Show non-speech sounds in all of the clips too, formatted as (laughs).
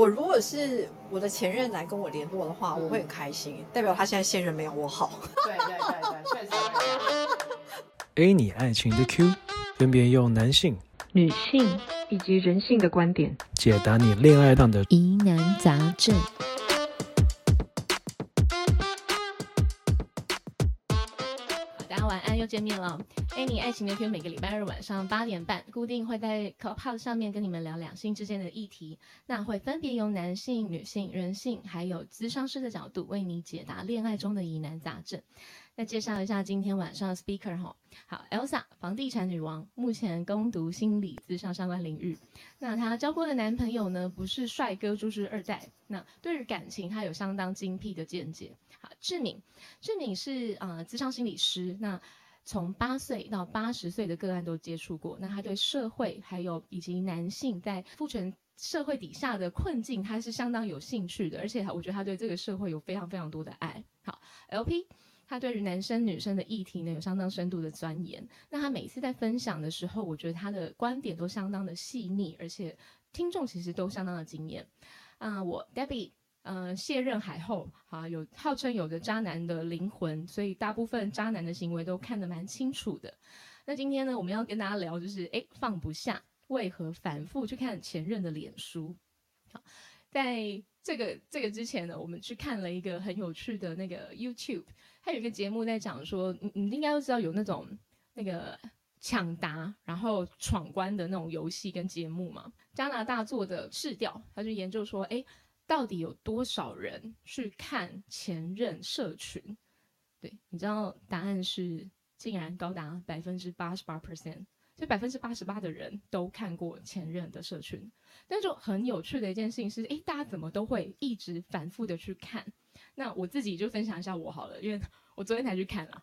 我如果是我的前任来跟我联络的话，我会很开心，代表他现在现任没有我好。对对对对，确实。A 你爱情的 Q，分别用男性、女性以及人性的观点解答你恋爱上的疑难杂症。又见面了。a n 爱情的 Q 每个礼拜二晚上八点半，固定会在 Clubhouse 上面跟你们聊两性之间的议题，那会分别由男性、女性、人性，还有咨商师的角度为你解答恋爱中的疑难杂症。那介绍一下今天晚上的 speaker 哈，好，Elsa，房地产女王，目前攻读心理咨商相关领域。那她交过的男朋友呢，不是帅哥就是二代。那对于感情，她有相当精辟的见解。好，志敏，志敏是啊咨商心理师，那从八岁到八十岁的个案都接触过。那他对社会还有以及男性在父权社会底下的困境，他是相当有兴趣的，而且我觉得他对这个社会有非常非常多的爱好。LP。他对于男生女生的议题呢，有相当深度的钻研。那他每次在分享的时候，我觉得他的观点都相当的细腻，而且听众其实都相当的惊艳。啊，我 Debbie，呃，卸任海后，啊，有号称有着渣男的灵魂，所以大部分渣男的行为都看得蛮清楚的。那今天呢，我们要跟大家聊，就是哎，放不下，为何反复去看前任的脸书？好，在这个这个之前呢，我们去看了一个很有趣的那个 YouTube。它有一个节目在讲说，你你应该都知道有那种那个抢答然后闯关的那种游戏跟节目嘛。加拿大做的试调，他就研究说，哎，到底有多少人去看前任社群？对，你知道答案是竟然高达百分之八十八 percent，所以百分之八十八的人都看过前任的社群。但就很有趣的一件事情是，哎，大家怎么都会一直反复的去看？那我自己就分享一下我好了，因为 (laughs) 我昨天才去看了，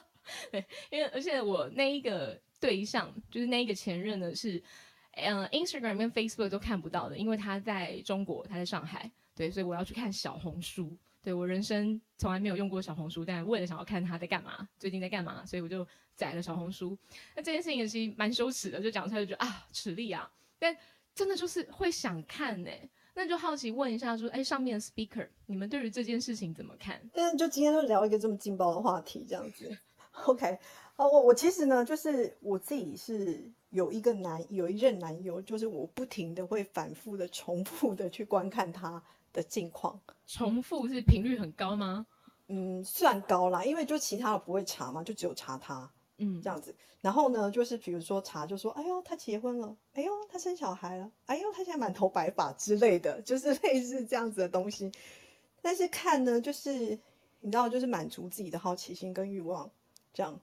(laughs) 对，因为而且我那一个对象就是那一个前任呢是，嗯，Instagram 跟 Facebook 都看不到的，因为他在中国，他在上海，对，所以我要去看小红书，对我人生从来没有用过小红书，但为了想要看他在干嘛，最近在干嘛，所以我就载了小红书。那这件事情其实蛮羞耻的，就讲出来就觉得啊，耻力啊，但真的就是会想看呢。那就好奇问一下，说，哎，上面的 speaker，你们对于这件事情怎么看？但是，就今天就聊一个这么劲爆的话题，这样子。(laughs) OK，好，我我其实呢，就是我自己是有一个男，有一任男友，就是我不停的会反复的、重复的去观看他的近况。重复是频率很高吗？嗯，算高啦，因为就其他的不会查嘛，就只有查他。嗯，这样子，然后呢，就是比如说查，就说，哎呦，他结婚了，哎呦，他生小孩了，哎呦，他现在满头白发之类的，就是类似这样子的东西。但是看呢，就是你知道，就是满足自己的好奇心跟欲望，这样。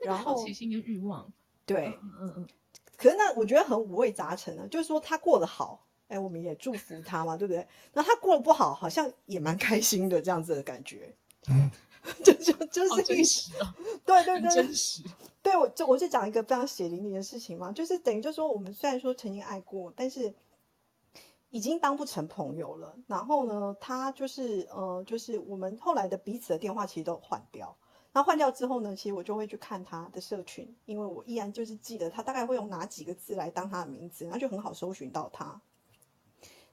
然后好奇心跟欲望，对，嗯嗯。可是那，我觉得很五味杂陈呢，就是说他过得好，哎，我们也祝福他嘛，对不对？那他过得不好，好像也蛮开心的，这样子的感觉。(laughs) 就就就是真实啊，对对对，真实。对我就我就讲一个非常血淋淋的事情嘛，就是等于就说我们虽然说曾经爱过，但是已经当不成朋友了。然后呢，他就是呃，就是我们后来的彼此的电话其实都换掉。然后换掉之后呢，其实我就会去看他的社群，因为我依然就是记得他大概会用哪几个字来当他的名字，然后就很好搜寻到他。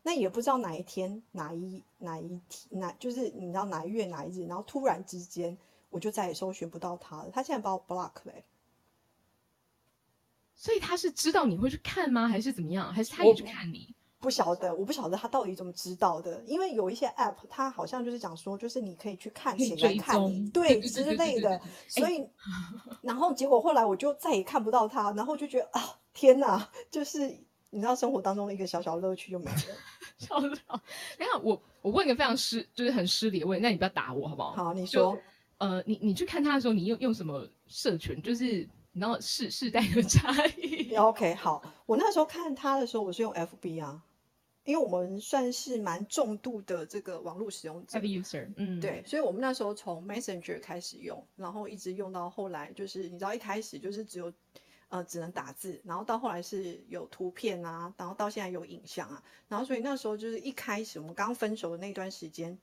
那也不知道哪一天哪一哪一天哪就是你知道哪一月哪一日，然后突然之间我就再也搜寻不到他了。他现在把我 block 嘞，所以他是知道你会去看吗？还是怎么样？还是他也去看你？不晓得，我不晓得他到底怎么知道的。因为有一些 app，他好像就是讲说，就是你可以去看谁来看你，对之类的。所以，(laughs) 然后结果后来我就再也看不到他，然后就觉得啊，天哪，就是你知道生活当中的一个小小乐趣就没了。(laughs) 笑死！你看我，我问个非常失，就是很失礼的问，那你不要打我好不好？好，你说，呃，你你去看他的时候，你用用什么社群？就是你知道世世代的差异。OK，好，我那时候看他的时候，我是用 FB 啊，因为我们算是蛮重度的这个网络使用者，user，嗯，对，所以我们那时候从 Messenger 开始用，然后一直用到后来，就是你知道一开始就是只有。呃，只能打字，然后到后来是有图片啊，然后到现在有影像啊，然后所以那时候就是一开始我们刚分手的那段时间，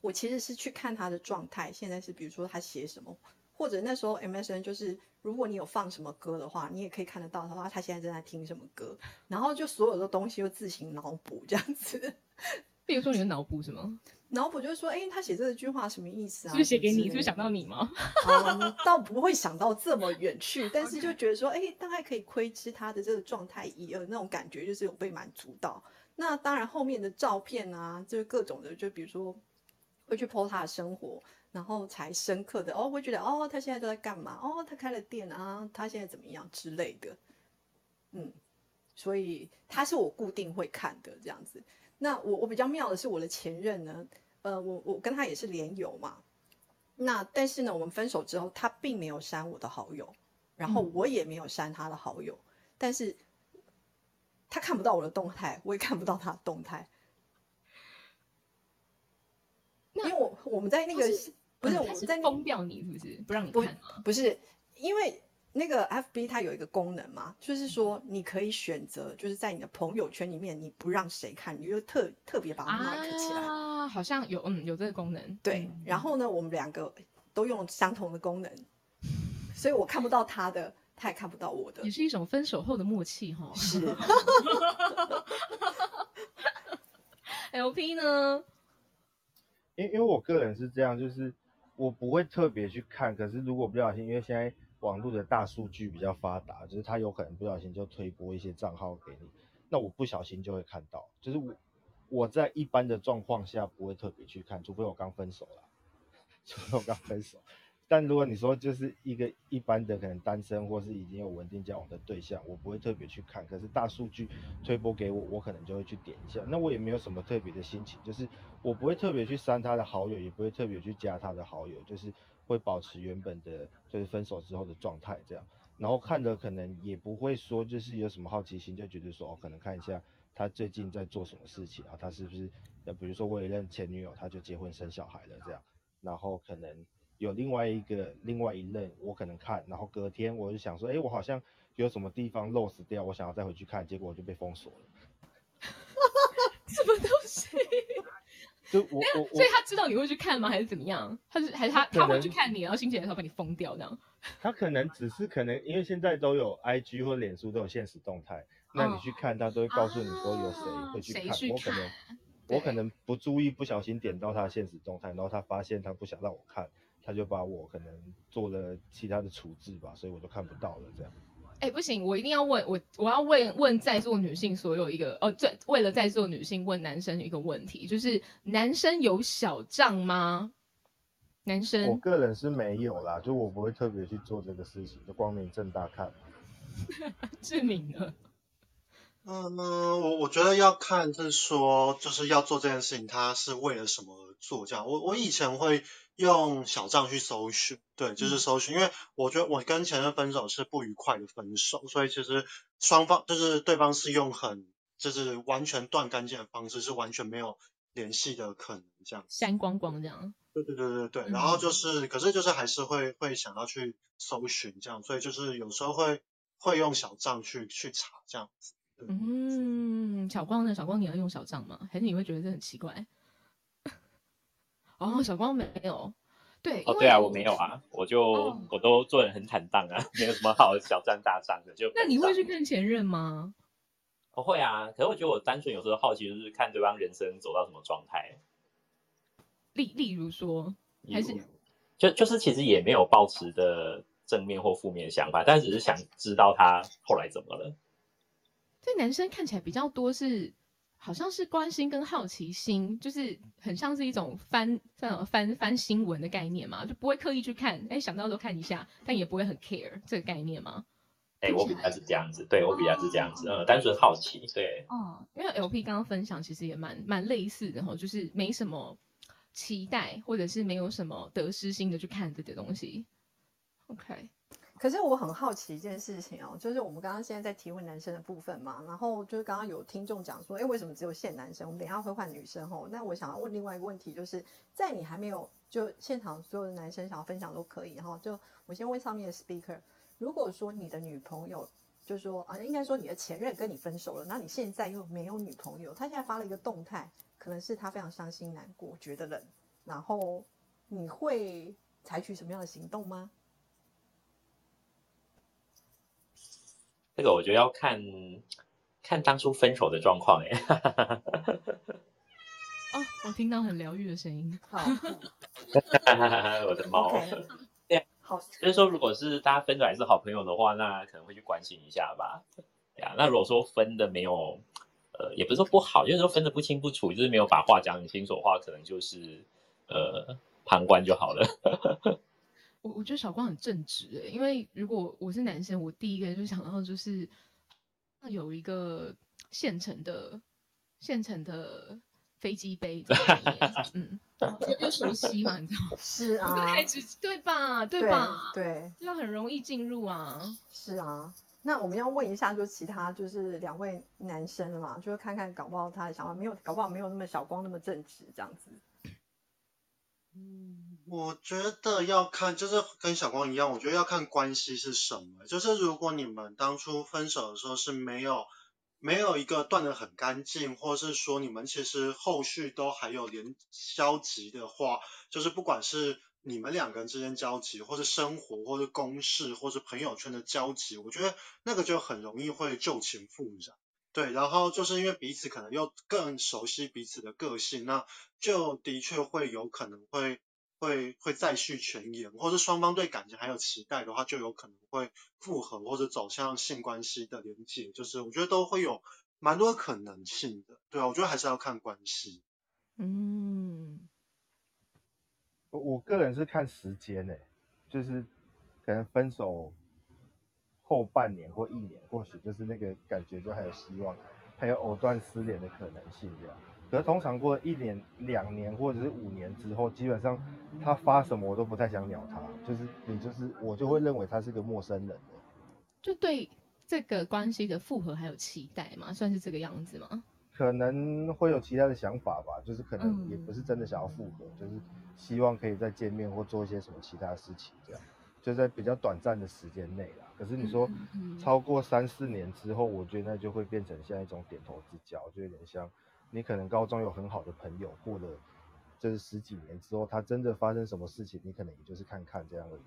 我其实是去看他的状态，现在是比如说他写什么，或者那时候 MSN 就是，如果你有放什么歌的话，你也可以看得到他说他现在正在听什么歌，然后就所有的东西就自行脑补这样子。(laughs) 比如说你的脑补什么？脑补就是说，哎、他写这句话什么意思啊？是不是写给你？什么之类的是不是想到你吗？嗯，倒不会想到这么远去，但是就觉得说，哎、大概可以窥知他的这个状态一二，那种感觉就是有被满足到。那当然，后面的照片啊，就是各种的，就比如说会去 po 他的生活，然后才深刻的哦，会觉得哦，他现在都在干嘛？哦，他开了店啊，他现在怎么样之类的。嗯，所以他是我固定会看的这样子。那我我比较妙的是我的前任呢，呃，我我跟他也是连友嘛，那但是呢，我们分手之后，他并没有删我的好友，然后我也没有删他的好友，但是他看不到我的动态，我也看不到他的动态，因为我我们在那个不是我在那封掉你，是不是不让你不看吗？不是因为那个 FB 它有一个功能嘛，就是说你可以选择，就是在你的朋友圈里面你不让谁看，你就特特别把它 mark 起来。啊，好像有嗯有这个功能。对，然后呢，我们两个都用相同的功能，所以我看不到他的，他也看不到我的也。是一种分手后的默契哈。是，(laughs) LP 呢？因因为我个人是这样，就是我不会特别去看，可是如果不小心，因为现在网络的大数据比较发达，就是他有可能不小心就推播一些账号给你，那我不小心就会看到，就是我我在一般的状况下不会特别去看，除非我刚分手了，(laughs) 除非我刚分手。但如果你说就是一个一般的可能单身或是已经有稳定交往的对象，我不会特别去看。可是大数据推播给我，我可能就会去点一下。那我也没有什么特别的心情，就是我不会特别去删他的好友，也不会特别去加他的好友，就是会保持原本的，就是分手之后的状态这样。然后看的可能也不会说就是有什么好奇心，就觉得说哦，可能看一下他最近在做什么事情啊，他是不是呃，比如说我有一任前女友，他就结婚生小孩了这样，然后可能有另外一个另外一任，我可能看，然后隔天我就想说，哎，我好像有什么地方 lost 掉，我想要再回去看，结果我就被封锁了。(laughs) 什么东西？就我所以他知道你会去看吗？还是怎么样？他是还是他他会去看你，然后心血来潮把你封掉这样？(laughs) 他可能只是可能因为现在都有 IG 或脸书都有现实动态，那你去看他都会告诉你说有谁会去看，我可能我可能不注意，不小心点到他的现实动态，然后他发现他不想让我看，他就把我可能做了其他的处置吧，所以我就看不到了这样。哎、不行，我一定要问我，我要问问在座女性所有一个哦，对，为了在座女性问男生一个问题，就是男生有小账吗？男生我个人是没有啦，就我不会特别去做这个事情，就光明正大看。(laughs) 志明呢？嗯，我我觉得要看，就是说，就是要做这件事情，他是为了什么而做？这样，我我以前会用小账去搜寻，对，就是搜寻，因为我觉得我跟前任分手是不愉快的分手，所以其实双方就是对方是用很就是完全断干净的方式，是完全没有联系的可能，这样。删光光这样？对对对对对，嗯然后就是，可是就是还是会会想要去搜寻这样，所以就是有时候会会用小账去去查这样子。嗯，小光呢？小光你要用小账吗？还是你会觉得这很奇怪？哦，小光没有，对，哦，对啊，我没有啊，我就、哦。我都做人很坦荡啊，没有什么好小账大账的，就那你会去。看前任吗？我会啊，可是我觉得我单纯有时候好奇，就是看对方人生走到什么状态，例例如说，例还是就就是其实也没有抱持的正面或负面想法，但只是想知道他后来怎么了。这男生看起来比较多是，好像是关心跟好奇心，就是很像是一种翻翻翻翻新闻的概念嘛，就不会刻意去看，哎，想到都看一下，但也不会很 care 这个概念吗？哎、我比较是这样子，对我比较是这样子，呃，单纯好奇，对，哦，因为 LP 刚刚分享其实也蛮蛮类似的哈，就是没什么期待，或者是没有什么得失心的去看这些东西。OK，可是我很好奇一件事情哦，就是我们刚刚现在在提问男生的部分嘛，然后就是刚刚有听众讲说，哎，为什么只有限男生？我们等一下会换女生哦。那我想要问另外一个问题，就是在你还没有就现场所有的男生想要分享都可以，然后就我先问上面的 speaker，如果说你的女朋友就说啊，应该说你的前任跟你分手了，那你现在又没有女朋友，他现在发了一个动态，可能是他非常伤心难过，觉得冷，然后你会采取什么样的行动吗？这个我觉得要看看当初分手的状况哎。哦，我听到很疗愈的声音。好 (laughs) 我的猫。对，好，就是说，如果是大家分出来是好朋友的话，那可能会去关心一下吧。对啊，那如果说分的没有，呃，也不是说不好，就是说分的不清不楚，就是没有把话讲很清楚的话，可能就是呃旁观就好了。我我觉得小光很正直诶，因为如果我是男生，我第一个就想到就是有一个现成的现成的飞机杯嗯，(laughs) 又熟悉嘛，你知道吗？是啊，太直对吧？对对吧？对，就很容易进入啊。是啊。那我们要问一下，就其他就是两位男生嘛，就是看看搞不好他的想法没有，搞不好没有那么小光那么正直这样子。我觉得要看，就是跟小光一样，我觉得要看关系是什么。就是如果你们当初分手的时候是没有没有一个断得很干净，或是说你们其实后续都还有连交集的话，就是不管是你们两个人之间交集，或是生活，或是公事，或是朋友圈的交集，我觉得那个就很容易会旧情复燃。对，然后就是因为彼此可能又更熟悉彼此的个性，那就的确会有可能会会会再续前缘，或者双方对感情还有期待的话，就有可能会复合或者走向性关系的连接，就是我觉得都会有蛮多可能性的。对啊，我觉得还是要看关系。嗯，我我个人是看时间诶、就是可能分手后半年或一年，或许就是那个感觉就还有希望，还有藕断丝连的可能性这样。可是通常过了一年、两年或者是五年之后，基本上他发什么我都不太想鸟他，就是你就是我就会认为他是个陌生人了。就对这个关系的复合还有期待吗，算是这个样子吗？可能会有其他的想法吧，就是可能也嗯不是真的想要复合，就是希望可以再见面或做一些什么其他事情，这样就在比较短暂的时间内啦。可是你说超过三四年之后，我觉得那就会变成像一种点头之交，就有点像你可能高中有很好的朋友，过了就是十几年之后，他真的发生什么事情，你可能也就是看看这样而已。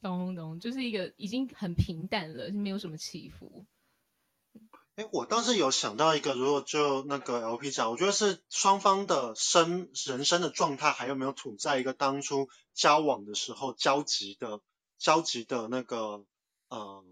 懂懂，就是一个已经很平淡了，没有什么起伏。哎，我倒是有想到一个，如果就那个 LP 讲，我觉得是双方的生人生的状态还有没有处在一个当初交往的时候交集的交集的那个嗯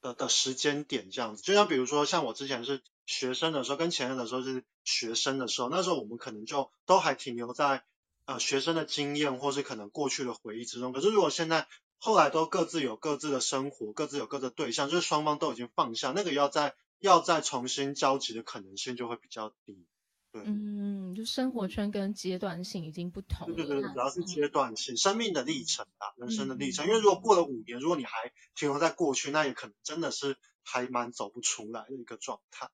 的的时间点这样子。就像比如说，像我之前是学生的时候，跟前任的时候是学生的时候，那时候我们可能就都还停留在呃学生的经验或是可能过去的回忆之中。可是如果现在后来都各自有各自的生活，各自有各自的对象，就是双方都已经放下，那个要再要再重新交集的可能性就会比较低。对嗯，就生活圈跟阶段性已经不同了。对对对，主要是阶段性，生命的历程啊，人生的历程。嗯因为如果过了五年，如果你还停留在过去，那也可能真的是还蛮走不出来的一个状态。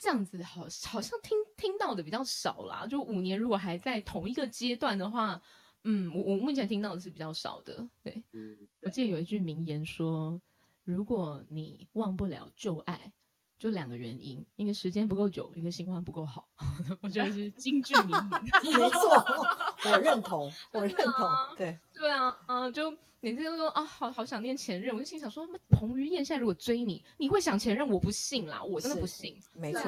这样子好，好像听听到的比较少啦。就五年如果还在同一个阶段的话，嗯，我我目前听到的是比较少的。对，嗯，我记得有一句名言说，如果你忘不了旧爱，就两个原因，一个时间不够久，一个新欢不够好。(laughs) 我觉得是京剧名言。(laughs) 没错，我认同，我认同，对，对啊，嗯、就每次都说啊，好好想念前任，我就心想说，那彭于晏现在如果追你，你会想前任？我不信啦，我真的不信。没错，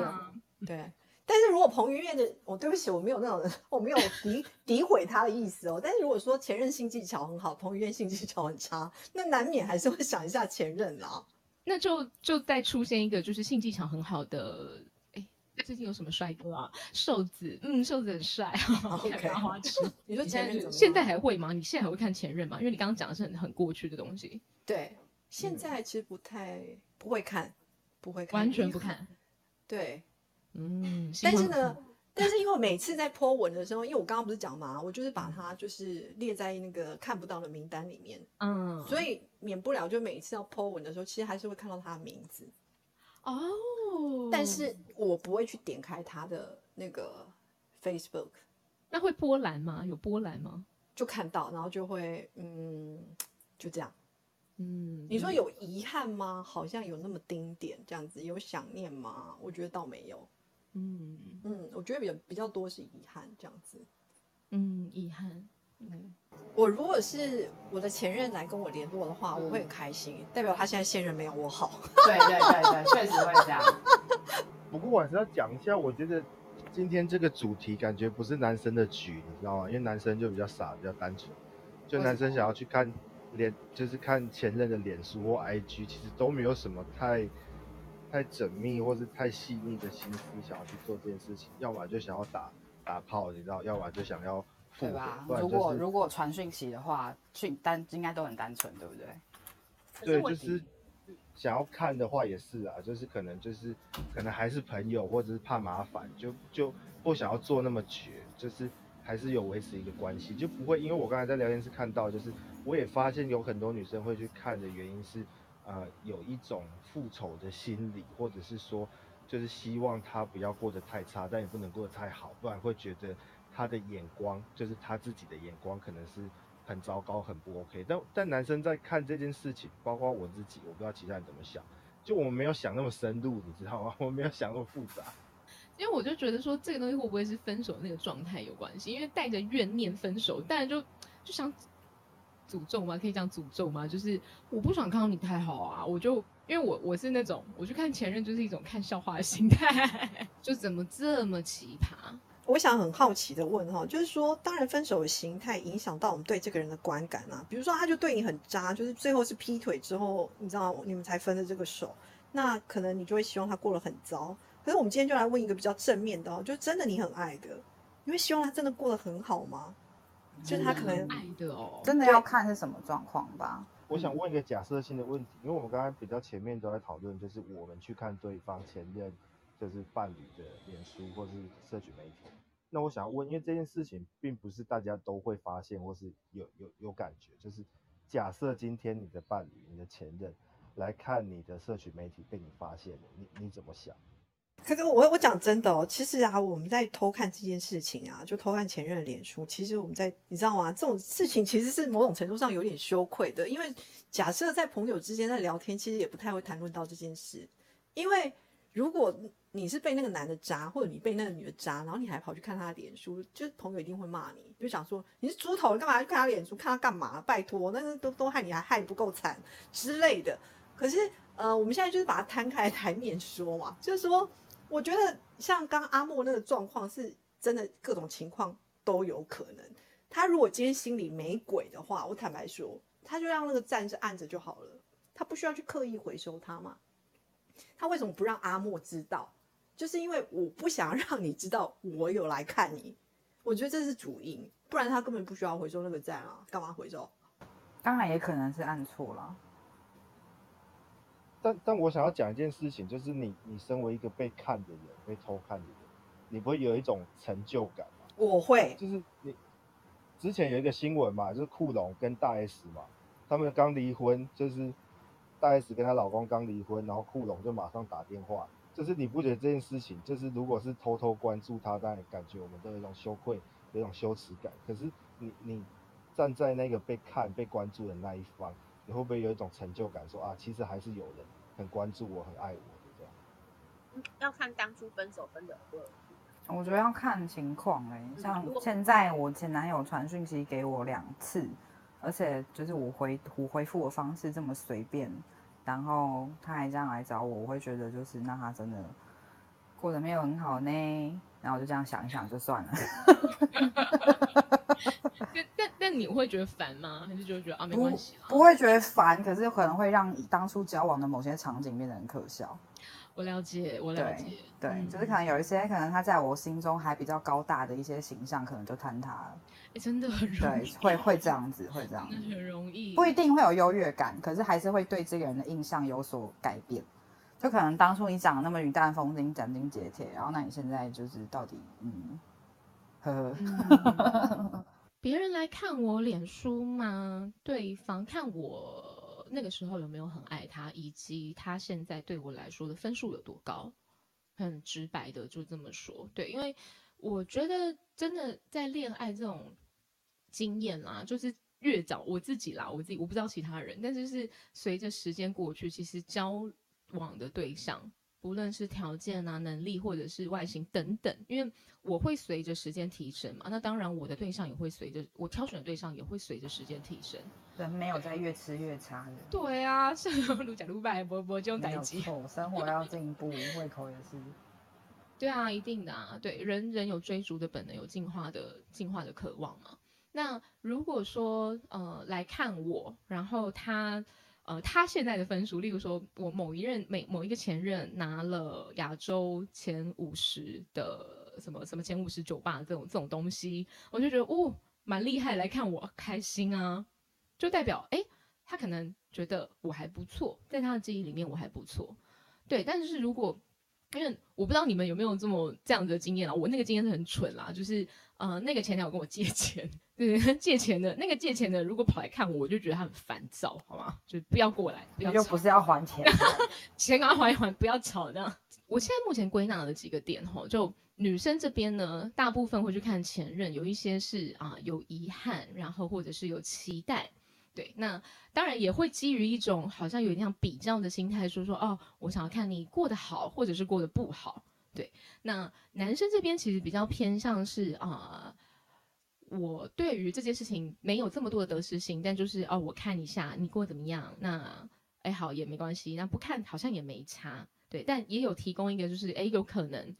对。但是如果彭于晏的，我对不起，我没有那种，我没有诋诋毁他的意思哦。但是如果说前任性技巧很好，彭于晏性技巧很差，那难免还是会想一下前任啦。那就就再出现一个就是性技巧很好的，哎，最近有什么帅哥啊？瘦子，嗯，瘦子很帅，(laughs) OK 看花痴。你说你现在前任怎么现在还会吗？你现在还会看前任吗？因为你刚刚讲的是很很过去的东西，对，现在其实不太不会看，不会看，完全不看。对，嗯，但是呢，但是因为每次在 po 文的时候，因为我刚刚不是讲嘛，我就是把它就是列在那个看不到的名单里面，嗯，所以免不了就每一次要 po 文的时候，其实还是会看到他的名字，哦，但是我不会去点开他的那个 Facebook，那会波澜吗？有波澜吗？就看到，然后就会嗯，就这样。嗯，你说有遗憾吗？好像有那么丁点这样子，有想念吗？我觉得倒没有。嗯嗯，我觉得比较比较多是遗憾这样子。嗯，遗憾。嗯，我如果是我的前任来跟我联络的话，我会很开心，代表他现在现任没有我好。对对对对，确实会这样。(laughs) 不过我还是要讲一下，我觉得今天这个主题感觉不是男生的局，你知道吗？因为男生就比较傻，比较单纯，就男生想要去看脸，就是看前任的脸书或 IG，其实都没有什么太太缜密或是太细腻的心思想要去做这件事情，要么就想要打打炮，你知道，要么就想要对吧，？如果如果传讯息的话，讯单应该都很单纯，对不对？对，就是想要看的话也是啊，就是可能就是可能还是朋友，或者是怕麻烦，就就不想要做那么绝，就是还是有维持一个关系，就不会因为我刚才在聊天室看到，就是我也发现有很多女生会去看的原因是，呃，有一种复仇的心理，或者是说就是希望他不要过得太差，但也不能过得太好，不然会觉得他的眼光就是他自己的眼光可能是很糟糕、很不 OK。但但男生在看这件事情，包括我自己，我不知道其他人怎么想，就我们没有想那么深入，你知道吗？(laughs) 我们没有想那么复杂。因为我就觉得说这个东西会不会是分手那个状态有关系？因为带着怨念分手，但就就想诅咒吗？可以讲诅咒吗？就是我不想看到你太好啊，我就因为我我是那种我去看前任就是一种看笑话的心态，(laughs) 就怎么这么奇葩？我想很好奇的问哈，就是说，当然分手的形态影响到我们对这个人的观感啊。比如说，他就对你很渣，就是最后是劈腿之后，你知道你们才分的这个手，那可能你就会希望他过得很糟。可是我们今天就来问一个比较正面的哦，就真的你很爱的，你会希望他真的过得很好吗？就是他可能爱的哦，真的要看是什么状况吧。我想问一个假设性的问题，因为我们刚才比较前面都在讨论，就是我们去看对方前任，就是伴侣的脸书或是社群媒体。那我想问，因为这件事情并不是大家都会发现或是有有有感觉，就是假设今天你的伴侣、你的前任来看你的社群媒体被你发现了，你你怎么想？可是我我讲真的哦，其实啊，我们在偷看这件事情啊，就偷看前任的脸书，其实我们在你知道吗？这种事情其实是某种程度上有点羞愧的，因为假设在朋友之间在聊天，其实也不太会谈论到这件事，因为如果你是被那个男的渣，或者你被那个女的渣，然后你还跑去看他的脸书，就是朋友一定会骂你，就想说你是猪头，干嘛去看他脸书？看他干嘛？拜托，那个都都害你还害不够惨之类的。可是呃，我们现在就是把它摊开台面说嘛，就是说。我觉得像刚阿莫那个状况是真的，各种情况都有可能。他如果今天心里没鬼的话，我坦白说，他就让那个赞是按着就好了，他不需要去刻意回收它嘛。他为什么不让阿莫知道？就是因为我不想让你知道我有来看你。我觉得这是主因，不然他根本不需要回收那个赞啊，干嘛回收？当然也可能是按错了。但但我想要讲一件事情，就是你你身为一个被看的人，被偷看的人，你不会有一种成就感吗？我会，就是你之前有一个新闻嘛，就是库龙跟大 S 嘛，他们刚离婚，就是大 S 跟她老公刚离婚，然后库龙就马上打电话，就是你不觉得这件事情，就是如果是偷偷关注他，当然感觉我们都有一种羞愧，有一种羞耻感。可是你你站在那个被看、被关注的那一方。你会不会有一种成就感，说啊，其实还是有人很关注我，很爱我的这样？嗯，要看当初分手分的多。我觉得要看情况哎、像现在我前男友传讯息给我两次，而且就是我回我回复的方式这么随便，然后他还这样来找我，我会觉得就是那他真的过得没有很好呢。然后我就这样想一想就算了。但但但你会觉得烦吗？还是就觉得啊没关系？不会觉得烦，可是可能会让当初交往的某些场景变得很可笑。我了解，我了解。对，对就是可能有一些可能他在我心中还比较高大的一些形象，可能就坍塌了。哎，真的很容易。对，会会这样子，会这样。子很容易。不一定会有优越感，可是还是会对这个人的印象有所改变。就可能当初你长得那么云淡风轻、斩钉截铁，然后那你现在就是到底嗯，呵呵。(laughs) 别人来看我脸书吗？对方看我那个时候有没有很爱他，以及他现在对我来说的分数有多高？很直白的就这么说。对，因为我觉得真的在恋爱这种经验啦，就是越早我自己啦，我自己我不知道其他人，但是是随着时间过去，其实交往的对象不论是条件啊、能力或者是外形等等，因为我会随着时间提升嘛。那当然，我的对象也会随着我挑选的对象也会随着时间提升。人没有在越吃越差的。对啊，(laughs) 像卢假卢拜波波就没有逮鸡。错，生活要进步，胃口也是。对啊，一定的啊，对，人人有追逐的本能，有进化的进化的渴望嘛。那如果说呃来看我，然后他呃他现在的分数，例如说我某一任每某一个前任拿了亚洲前五十的什么什么前五十酒吧这种这种东西，我就觉得哦蛮厉害，来看我开心啊，就代表哎他可能觉得我还不错，在他的记忆里面我还不错，对，但是如果因为我不知道你们有没有这么这样子的经验啊，我那个经验是很蠢啦，就是呃那个前男友跟我借钱，对 (laughs) 借钱的那个借钱的，如果跑来看我，我就觉得他很烦躁，好吗？就不要过来，不要吵就不是要还钱，(laughs) 钱赶快还一还，不要吵这样。我现在目前归纳了几个点吼，就女生这边呢，大部分会去看前任，有一些是啊有遗憾，然后或者是有期待。对，那当然也会基于一种好像有点像比较的心态，说说哦，我想要看你过得好，或者是过得不好。对，那男生这边其实比较偏向是啊、我对于这件事情没有这么多的得失心，但就是哦，我看一下你过得怎么样，那哎好也没关系，那不看好像也没差。对，但也有提供一个就是哎有可能。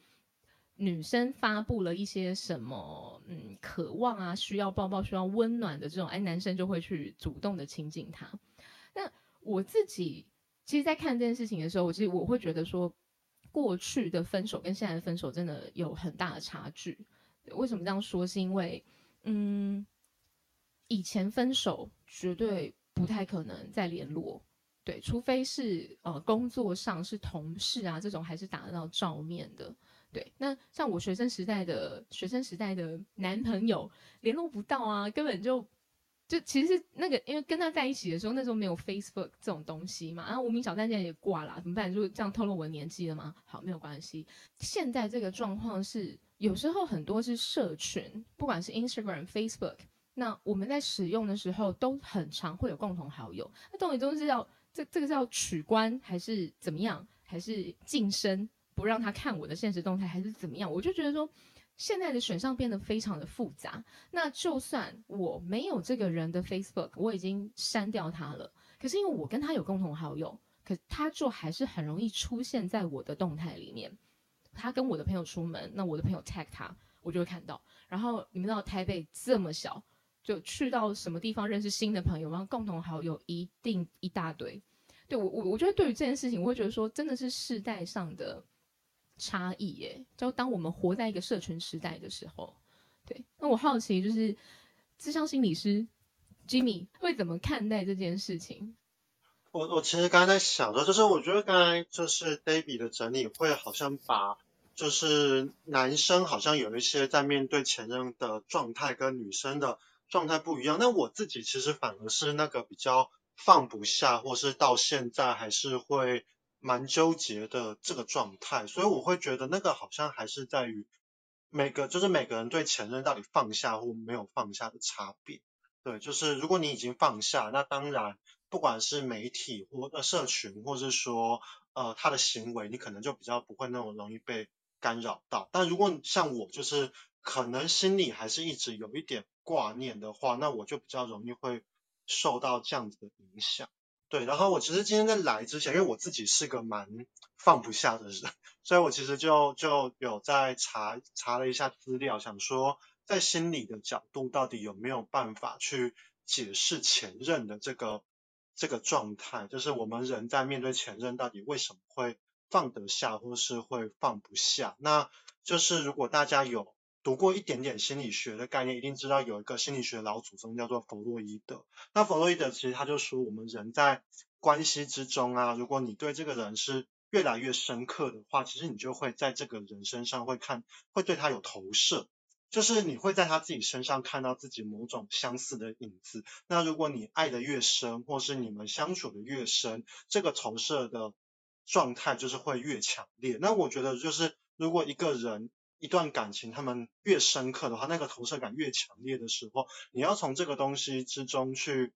女生发布了一些什么，嗯，渴望啊，需要抱抱，需要温暖的这种，哎，男生就会去主动的亲近她。那我自己其实，在看这件事情的时候，我其实我会觉得说，过去的分手跟现在的分手真的有很大的差距。为什么这样说？是因为，嗯，以前分手绝对不太可能再联络，对，除非是呃工作上是同事啊这种，还是打得到照面的。对，那像我学生时代的学生时代的男朋友联络不到啊，根本就就其实那个，因为跟他在一起的时候，那时候没有 Facebook 这种东西嘛，然后无名小站现在也挂了，怎么办？就这样透露我的年纪了吗？好，没有关系。现在这个状况是，有时候很多是社群，不管是 Instagram、Facebook，那我们在使用的时候都很常会有共同好友，那到底都是要这这个是要取关还是怎么样，还是晋升？不让他看我的现实动态，还是怎么样？我就觉得说，现在的选项变得非常的复杂。那就算我没有这个人的 Facebook，我已经删掉他了，可是因为我跟他有共同好友，可他就还是很容易出现在我的动态里面。他跟我的朋友出门，那我的朋友 tag 他，我就会看到。然后你们知道台北这么小，就去到什么地方认识新的朋友，然后共同好友一定一大堆。对我我我觉得对于这件事情，我会觉得说，真的是世代上的。差异耶，就当我们活在一个社群时代的时候，对，那我好奇就是，智商心理师 Jimmy 会怎么看待这件事情？我我其实刚才在想说，就是我觉得刚才就是 d a v i 的整理会好像把，就是男生好像有一些在面对前任的状态跟女生的状态不一样，那我自己其实反而是那个比较放不下，或是到现在还是会。蛮纠结的这个状态，所以我会觉得那个好像还是在于每个就是每个人对前任到底放下或没有放下的差别。对，就是如果你已经放下，那当然不管是媒体或呃社群，或是说呃他的行为，你可能就比较不会那么容易被干扰到。但如果像我就是可能心里还是一直有一点挂念的话，那我就比较容易会受到这样子的影响。对，然后我其实今天在来之前，因为我自己是个蛮放不下的人，(laughs) 所以我其实就就有在查查了一下资料，想说在心理的角度到底有没有办法去解释前任的这个这个状态，就是我们人在面对前任到底为什么会放得下，或是会放不下？那就是如果大家有。读过一点点心理学的概念，一定知道有一个心理学老祖宗叫做弗洛伊德。那弗洛伊德其实他就说，我们人在关系之中啊，如果你对这个人是越来越深刻的话，其实你就会在这个人身上会看，会对他有投射，就是你会在他自己身上看到自己某种相似的影子。那如果你爱的越深，或是你们相处的越深，这个投射的状态就是会越强烈。那我觉得就是如果一个人。一段感情，他们越深刻的话，那个投射感越强烈的时候，你要从这个东西之中去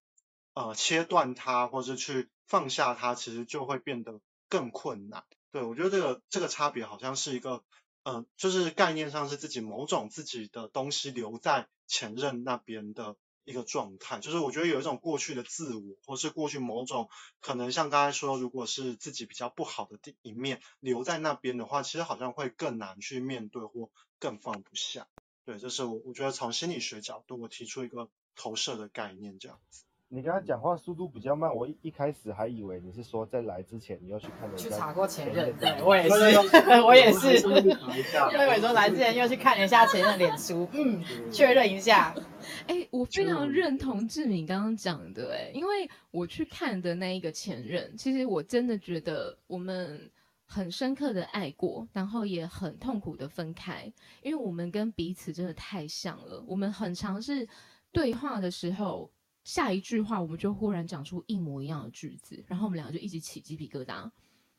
呃切断它，或者去放下它，其实就会变得更困难。对我觉得这个这个差别好像是一个，嗯、就是概念上是自己某种自己的东西留在前任那边的一个状态，就是我觉得有一种过去的自我，或是过去某种可能像刚才说，如果是自己比较不好的地一面留在那边的话，其实好像会更难去面对或更放不下。对，这是我我觉得从心理学角度，我提出一个投射的概念这样子。你刚刚讲话速度比较慢，我一一开始还以为你是说在来之前你要去看人家去查过前任，对我也是，(laughs) 我也是。(laughs) 因为说来之前又去看了一下前任的脸书，嗯，确认一下。哎、我非常认同志敏刚刚讲的、哎，因为我去看的那一个前任，其实我真的觉得我们很深刻的爱过，然后也很痛苦的分开，因为我们跟彼此真的太像了，我们很常是对话的时候。下一句话，我们就忽然讲出一模一样的句子，然后我们两个就一起起鸡皮疙瘩。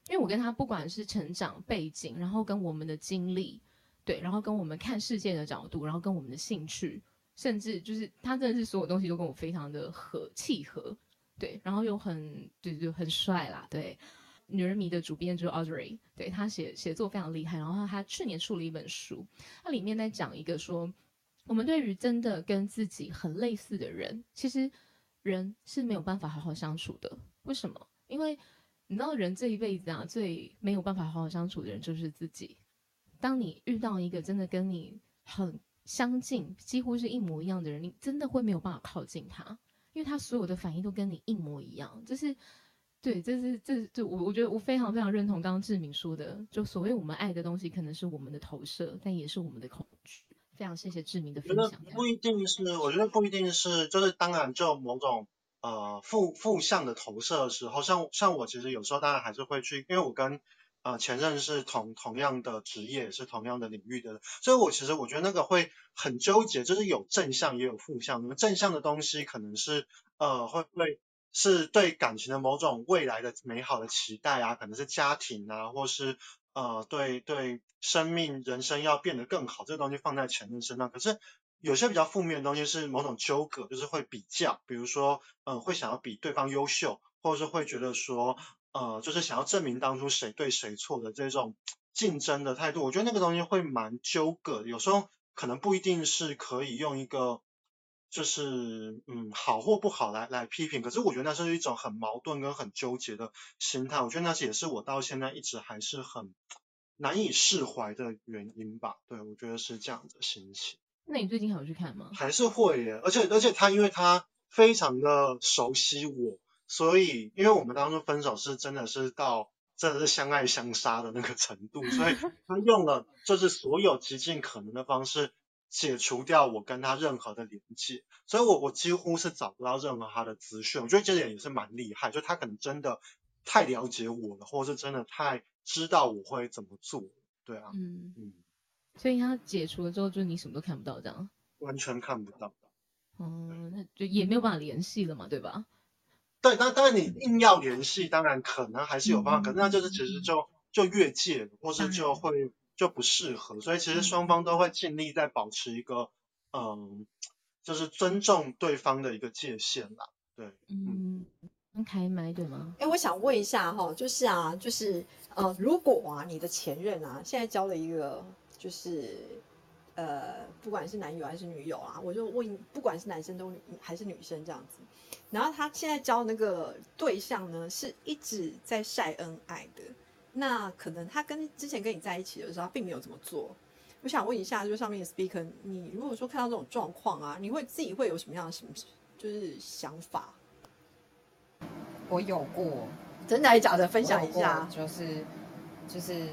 因为我跟他不管是成长背景，然后跟我们的经历，对，然后跟我们看世界的角度，然后跟我们的兴趣，甚至就是他真的是所有东西都跟我非常的合契合，对，然后又很对对很帅啦，对。女人迷的主编就是 Audrey，对他写写作非常厉害，然后他去年出了一本书，它里面在讲一个说，我们对于真的跟自己很类似的人，其实人是没有办法好好相处的。为什么？因为你知道，人这一辈子啊，最没有办法好好相处的人就是自己。当你遇到一个真的跟你很相近，几乎是一模一样的人，你真的会没有办法靠近他，因为他所有的反应都跟你一模一样。就是对，这是这这我我觉得我非常非常认同刚刚志明说的，就所谓我们爱的东西，可能是我们的投射，但也是我们的恐惧。非常谢谢志明的我觉得分享。不一定是，我觉得不一定是，就是当然就某种呃负负向的投射的时候，像像我其实有时候当然还是会去，因为我跟呃前任是同同样的职业，也是同样的领域的，所以我其实我觉得那个会很纠结，就是有正向也有负向，那么正向的东西可能是呃会会。是对感情的某种未来的美好的期待啊，可能是家庭啊，或是呃对对生命人生要变得更好，这个东西放在前任身上。可是有些比较负面的东西是某种纠葛，就是会比较，比如说呃会想要比对方优秀，或者是会觉得说呃就是想要证明当初谁对谁错的这种竞争的态度，我觉得那个东西会蛮纠葛，有时候可能不一定是可以用一个。就是嗯好或不好来来批评，可是我觉得那是一种很矛盾跟很纠结的心态，我觉得那是也是我到现在一直还是很难以释怀的原因吧。对，我觉得是这样的心情。那你最近还有去看吗？还是会耶，而且而且他因为他非常的熟悉我，所以因为我们当初分手是真的是到真的是相爱相杀的那个程度，所以 (laughs) 他用了就是所有极尽可能的方式。解除掉我跟他任何的连接，所以我我几乎是找不到任何他的资讯。我觉得这点也是蛮厉害，就他可能真的太了解我了，或者是真的太知道我会怎么做。对啊，嗯嗯，所以他解除了之后，就你什么都看不到，这样。完全看不到。嗯，那就也没有办法联系了嘛，对吧？对，那当然你硬要联系，当然可能还是有办法，嗯可是那就是其实就就越界，或是就会。就不适合，所以其实双方都会尽力在保持一个，嗯，就是尊重对方的一个界限啦。对，嗯，开麦对吗？哎，我想问一下哈，就是啊，就是呃，如果啊，你的前任啊，现在交了一个就是呃，不管是男友还是女友啊，我就问，不管是男生都还是女生这样子，然后他现在交那个对象呢，是一直在晒恩爱的。那可能他跟之前跟你在一起的时候，他并没有这么做。我想问一下，就上面的 speaker，你如果说看到这种状况啊，你会自己会有什么样的什么就是想法？我有过，真的还假的？分享一下。就是就是，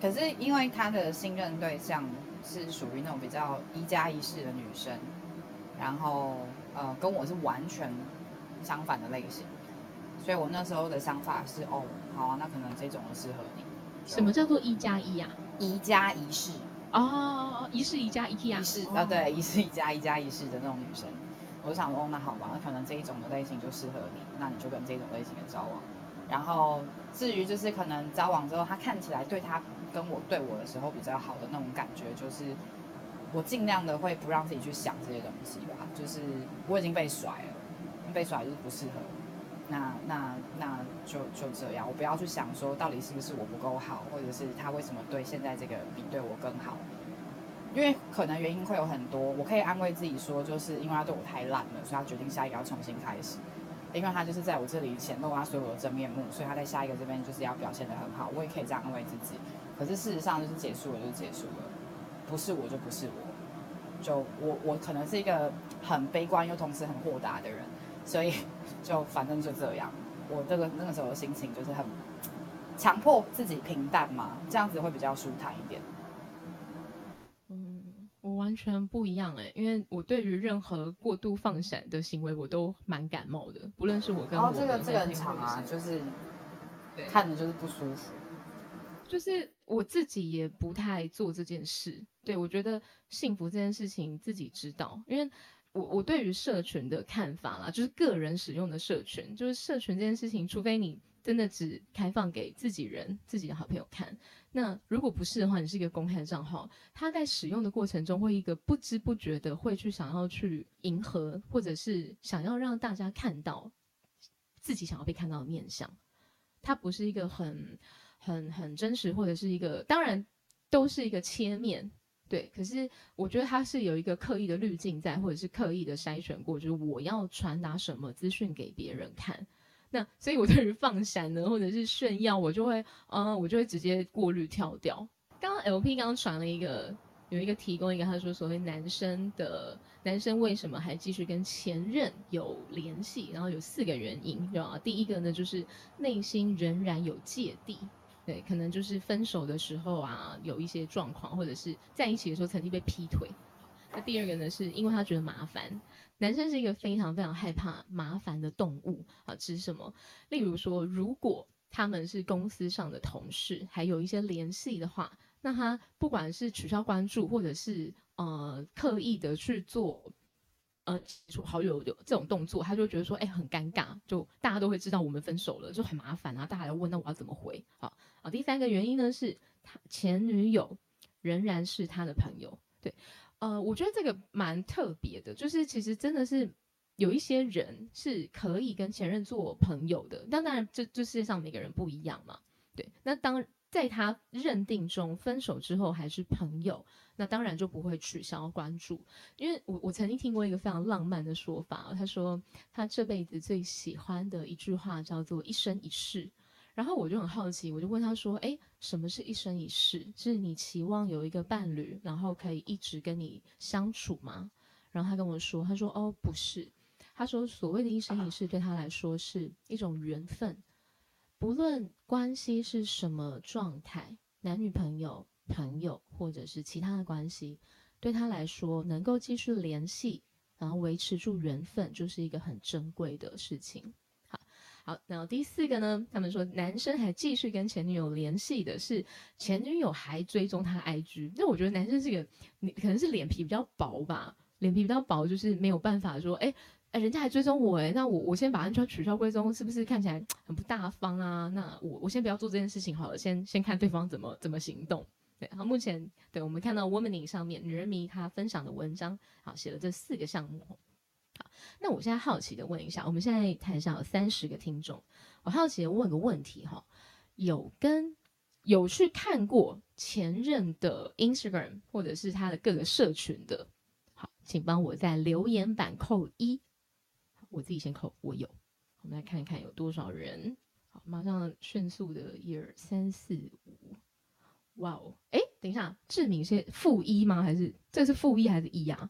可是因为他的信任对象是属于那种比较一加一式的女生，然后呃跟我是完全相反的类型。所以我那时候的想法是，哦，好啊，那可能这种适合你。什么叫做一加一啊？宜家一式哦，一式宜家一 T 啊？一式啊，对，一式一加一加一式的那种女生。我就想说，哦，那好吧，那可能这一种的类型就适合你，那你就跟这种类型的交往。然后至于就是可能交往之后，他看起来对他跟我对我的时候比较好的那种感觉，就是我尽量的会不让自己去想这些东西吧。就是我已经被甩了，被甩就是不适合。那那那就就这样，我不要去想说到底是不是我不够好，或者是他为什么对现在这个比对我更好，因为可能原因会有很多。我可以安慰自己说，就是因为他对我太烂了，所以他决定下一个要重新开始。因为他就是在我这里显露他所有的真面目，所以他在下一个这边就是要表现得很好。我也可以这样安慰自己。可是事实上就是结束了，就是结束了，不是我就不是我。就我我可能是一个很悲观又同时很豁达的人，所以就反正就这样。我这个那个时候的心情就是很强迫自己平淡嘛，这样子会比较舒坦一点。嗯，我完全不一样哎，因为我对于任何过度放闪的行为，我都蛮感冒的。不论是我跟哦，这个这个很长啊，就是看着就是不舒服。就是我自己也不太做这件事。对我觉得幸福这件事情自己知道，因为我我对于社群的看法啦，就是个人使用的社群，就是社群这件事情，除非你真的只开放给自己人、自己的好朋友看，那如果不是的话，你是一个公开的账号，他在使用的过程中会一个不知不觉的会去想要去迎合，或者是想要让大家看到自己想要被看到的面相，它不是一个很。很很真实，或者是一个，当然都是一个切面对。可是我觉得他是有一个刻意的滤镜在，或者是刻意的筛选过，就是我要传达什么资讯给别人看。那所以我对于放闪呢，或者是炫耀，我就会，嗯，我就会直接过滤跳掉。刚刚 LP 刚刚传了一个，有一个提供一个，他说所谓男生的男生为什么还继续跟前任有联系，然后有四个原因，对吧？第一个呢，就是内心仍然有芥蒂。对，可能就是分手的时候啊，有一些状况，或者是在一起的时候曾经被劈腿。那第二个呢，是因为他觉得麻烦。男生是一个非常非常害怕麻烦的动物啊，指什么？例如说，如果他们是公司上的同事，还有一些联系的话，那他不管是取消关注，或者是呃刻意的去做。呃，好友有这种动作，他就觉得说，哎，很尴尬，就大家都会知道我们分手了，就很麻烦啊，大家要问，那我要怎么回？好，啊，第三个原因呢，是他前女友仍然是他的朋友，对，呃，我觉得这个蛮特别的，就是其实真的是有一些人是可以跟前任做朋友的，但当然，这这世界上每个人不一样嘛，对，那当。在他认定中，分手之后还是朋友，那当然就不会取消关注。因为我我曾经听过一个非常浪漫的说法，他说他这辈子最喜欢的一句话叫做“一生一世”。然后我就很好奇，我就问他说：“哎，什么是一生一世？是你期望有一个伴侣，然后可以一直跟你相处吗？”然后他跟我说：“他说哦，不是。他说所谓的一生一世，对他来说是一种缘分。”不论关系是什么状态，男女朋友、朋友或者是其他的关系，对他来说，能够继续联系，然后维持住缘分，就是一个很珍贵的事情。好，然后第四个呢，他们说男生还继续跟前女友联系的是前女友还追踪他 IG，那我觉得男生这个你可能是脸皮比较薄吧，脸皮比较薄，就是没有办法说，哎。哎，人家还追踪我哎，那我我先把安全取消追踪，是不是看起来很不大方啊？那我我先不要做这件事情好了，先先看对方怎么怎么行动。对，好，目前对我们看到 Womaning 上面女人迷她分享的文章，好写了这四个项目。那我现在好奇的问一下，我们现在台上有三十个听众，我好奇的问个问题哈，有跟有去看过前任的 Instagram 或者是他的各个社群的，好，请帮我在留言板扣一。我自己先扣，我有。我们来看一看有多少人。好，马上迅速的一二三四五。哇哦，哎，等一下，志明是负一吗？还是这是负一还是一啊？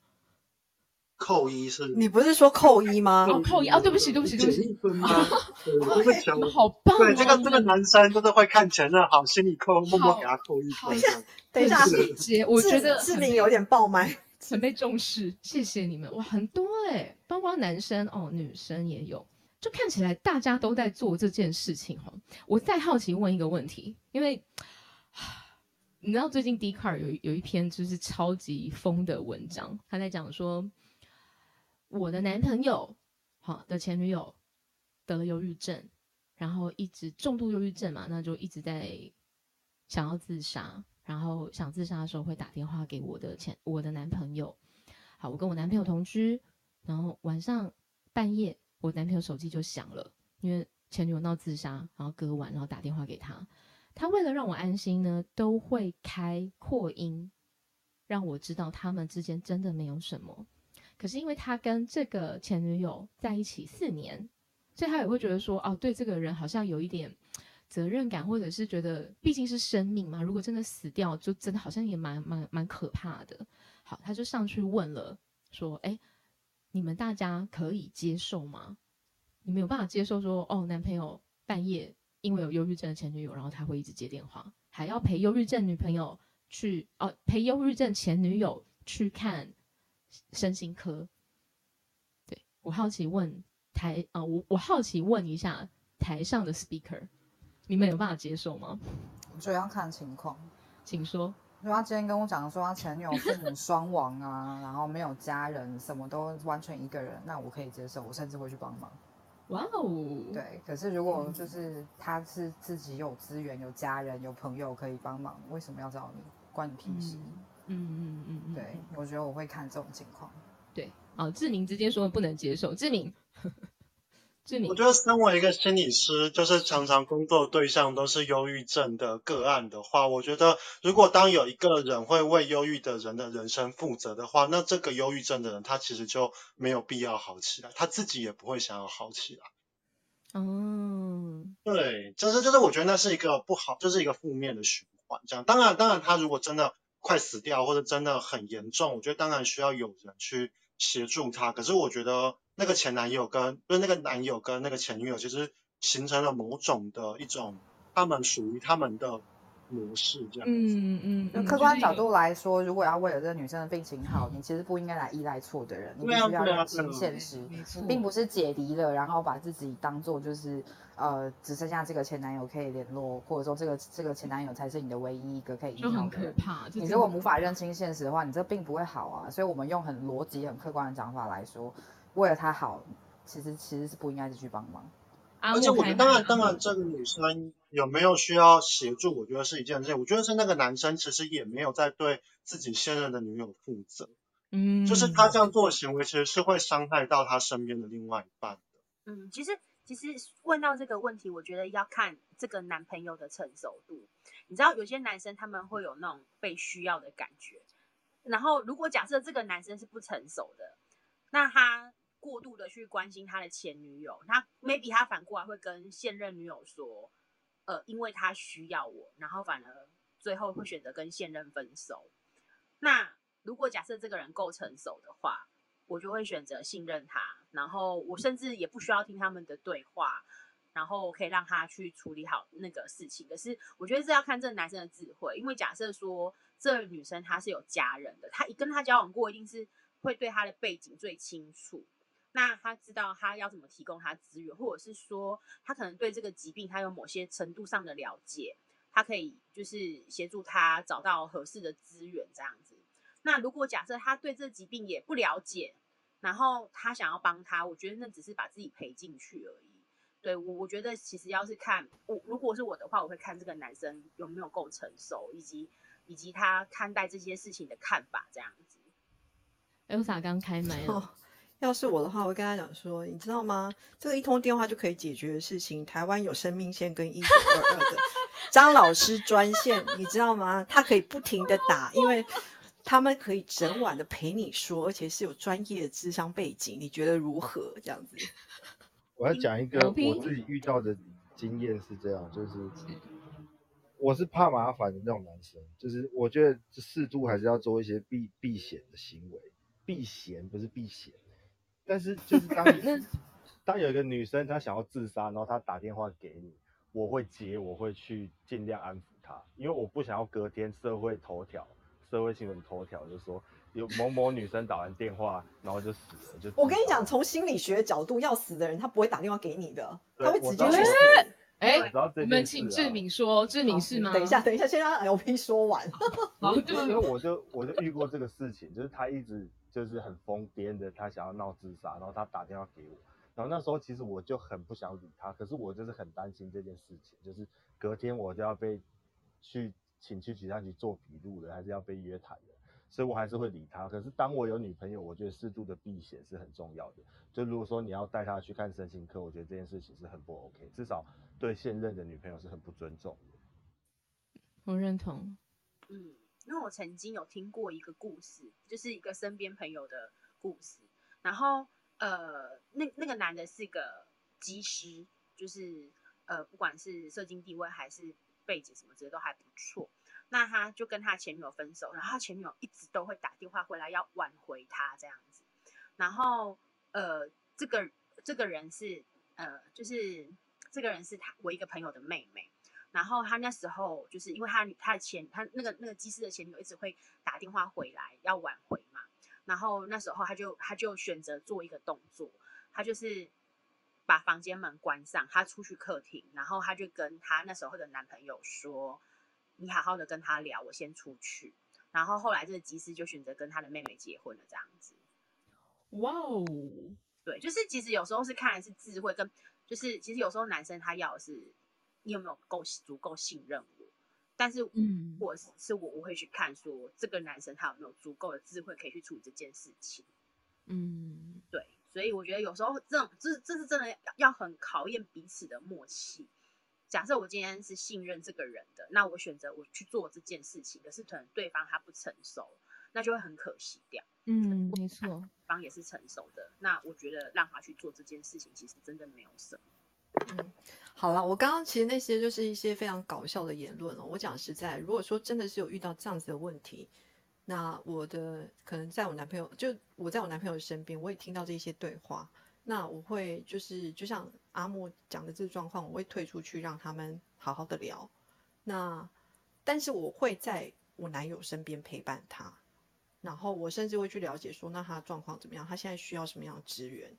扣一是？你不是说扣一吗？哦，扣一啊！对不起，对不起，对不起。一分吗？好棒！对，这个这个男生真的会看钱的，好，心里扣，默默给他扣一分。等一下，我觉得志明有点爆麦。很被重视，谢谢你们哇，很多哎，包括男生哦，女生也有，就看起来大家都在做这件事情哈。我再好奇问一个问题，因为你知道最近 d c a r 有有一篇就是超级疯的文章，他在讲说我的男朋友好的前女友得了忧郁症，然后一直重度忧郁症嘛，那就一直在想要自杀。然后想自杀的时候会打电话给我的前我的男朋友，好，我跟我男朋友同居，然后晚上半夜我男朋友手机就响了，因为前女友闹自杀，然后割腕，然后打电话给他。他为了让我安心呢，都会开扩音，让我知道他们之间真的没有什么。可是因为他跟这个前女友在一起四年，所以他也会觉得说，哦，对这个人好像有一点责任感，或者是觉得毕竟是生命嘛，如果真的死掉，就真的好像也蛮蛮蛮可怕的。好，他就上去问了，说，哎，你们大家可以接受吗？你没有办法接受说，哦，男朋友半夜因为有忧郁症的前女友，然后他会一直接电话，还要陪忧郁症女朋友去，哦，陪忧郁症前女友去看身心科。对我好奇问台啊、我我好奇问一下台上的 speaker，你们有办法接受吗？我觉得要看情况。请说。因为他今天跟我讲说他前女友父母双亡啊，(laughs) 然后没有家人，什么都完全一个人，那我可以接受，我甚至会去帮忙。哇哦，对，可是如果就是他是自己有资源、有家人、有朋友可以帮忙，为什么要找你？关你屁事？嗯嗯嗯嗯，对，我觉得我会看这种情况。对，哦，志明直接说不能接受，志明，志明，我觉得身为一个心理师，就是常常工作对象都是忧郁症的个案的话，我觉得如果当有一个人会为忧郁的人的人生负责的话，那这个忧郁症的人他其实就没有必要好起来，他自己也不会想要好起来。哦，对，就是就是我觉得那是一个不好，就是一个负面的循环。这样，当然当然他如果真的快死掉或者真的很严重，我觉得当然需要有人去协助他。可是我觉得那个前男友跟就是那个男友跟那个前女友，其实形成了某种的一种他们属于他们的模式这样子。嗯嗯就客观角度来说，如果要为了这个女生的病情好，你其实不应该来依赖错的人，你必须要认清现实，并不是解离了，然后把自己当做就是呃只剩下这个前男友可以联络，或者说这个这个前男友才是你的唯一一个可以依就很靠的人。可怕。你如果无法认清现实的话，你这并不会好啊。所以我们用很逻辑、很客观的讲法来说，为了他好，其实其实是不应该是去帮忙。而且我觉得，当然，当然，这个女生有没有需要协助，我觉得是一件事情。我觉得是那个男生其实也没有在对自己现任的女友负责，嗯，就是他这样做的行为其实是会伤害到他身边的另外一半的。嗯，其实其实问到这个问题，我觉得要看这个男朋友的成熟度。你知道，有些男生他们会有那种被需要的感觉，然后如果假设这个男生是不成熟的，那他过度的去关心他的前女友，他 maybe 他反过来会跟现任女友说，呃，因为他需要我，然后反而最后会选择跟现任分手。那如果假设这个人够成熟的话，我就会选择信任他，然后我甚至也不需要听他们的对话，然后可以让他去处理好那个事情。可是我觉得这要看这个男生的智慧，因为假设说这女生她是有家人的，她一跟他交往过，一定是会对他的背景最清楚。那他知道他要怎么提供他资源，或者是说他可能对这个疾病他有某些程度上的了解，他可以就是协助他找到合适的资源这样子。那如果假设他对这疾病也不了解，然后他想要帮他，我觉得那只是把自己赔进去而已。对我，我觉得其实要是看我，如果是我的话，我会看这个男生有没有够成熟，以及以及他看待这些事情的看法这样子。Elsa 刚开麦了，哦，要是我的话，我会跟他讲说，你知道吗？这个一通电话就可以解决的事情，台湾有生命线跟一九二二的张老师专线，你知道吗？他可以不停的打，因为他们可以整晚的陪你说，而且是有专业的智商背景，你觉得如何？这样子，我要讲一个我自己遇到的经验是这样，就是我是怕麻烦的那种男生，就是我觉得适度还是要做一些避避险的行为，避嫌不是避嫌，但是就是当 (laughs) 当有一个女生她想要自杀，然后她打电话给你，我会接，我会去尽量安抚她，因为我不想要隔天社会头条、社会新闻头条就说有某某女生打完电话然后就死了，就我跟你讲，从心理学角度，要死的人他不会打电话给你的，他会直接去死。(laughs) 哎我们请志敏说，志敏是吗？等一下，等一下，先让 LP 说完。(laughs) 好，因为因为我就我就遇过这个事情，就是他一直就是很疯癫的，他想要闹自杀，然后他打电话给我，然后那时候其实我就很不想理他，可是我就是很担心这件事情，就是隔天我就要被去请去警察局做笔录的，还是要被约谈的，所以我还是会理他。可是当我有女朋友，我觉得适度的避嫌是很重要的。就如果说你要带她去看身心科，我觉得这件事情是很不 OK，至少对现任的女朋友是很不尊重的。我认同。嗯，因为我曾经有听过一个故事，就是一个身边朋友的故事。然后，呃，那那个男的是个技师，就是呃，不管是社经地位还是背景什么之类都还不错。那他就跟他前女友分手，然后他前女友一直都会打电话回来要挽回他这样子。然后，呃，这个这个人是呃，就是这个人是他我一个朋友的妹妹。然后他那时候就是因为他他的前他那个那个技师的前女友一直会打电话回来要挽回嘛，然后那时候他就他就选择做一个动作，他就是把房间门关上，她出去客厅，然后她就跟她那时候的男朋友说：“你好好的跟他聊，我先出去。”然后后来这个技师就选择跟他的妹妹结婚了，这样子。哇哦，对，就是其实有时候是看的是智慧，跟就是其实有时候男生他要的是。你有没有够足够信任我？但是，嗯，我是是我我会去看说这个男生他有没有足够的智慧可以去处理这件事情。嗯，对，所以我觉得有时候这种这这是真的要很考验彼此的默契。假设我今天是信任这个人的，那我选择我去做这件事情，可是可能对方他不成熟，那就会很可惜掉。嗯，没错，对方也是成熟的，那我觉得让他去做这件事情，其实真的没有什么。嗯，好了，我刚刚其实那些就是一些非常搞笑的言论了。我讲实在，如果说真的是有遇到这样子的问题，那我的可能在我男朋友，就我在我男朋友身边，我也听到这些对话，那我会就是就像阿莫讲的这个状况，我会退出去让他们好好的聊。那但是我会在我男友身边陪伴他，然后我甚至会去了解说，那他的状况怎么样？他现在需要什么样的资源？